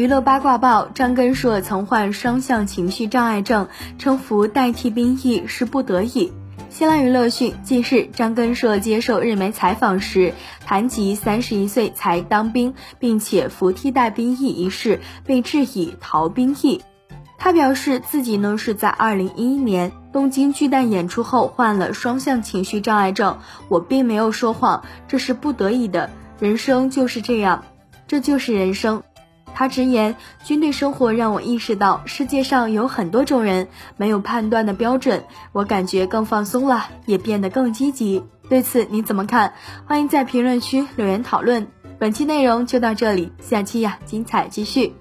娱乐八卦报：张根硕曾患双向情绪障碍症，称服代替兵役是不得已。新浪娱乐讯，近日张根硕接受日媒采访时谈及三十一岁才当兵，并且服替代兵役一事，被质疑逃兵役。他表示自己呢是在二零一一年东京巨蛋演出后患了双向情绪障碍症，我并没有说谎，这是不得已的，人生就是这样，这就是人生。他直言，军队生活让我意识到世界上有很多种人，没有判断的标准。我感觉更放松了，也变得更积极。对此你怎么看？欢迎在评论区留言讨论。本期内容就到这里，下期呀精彩继续。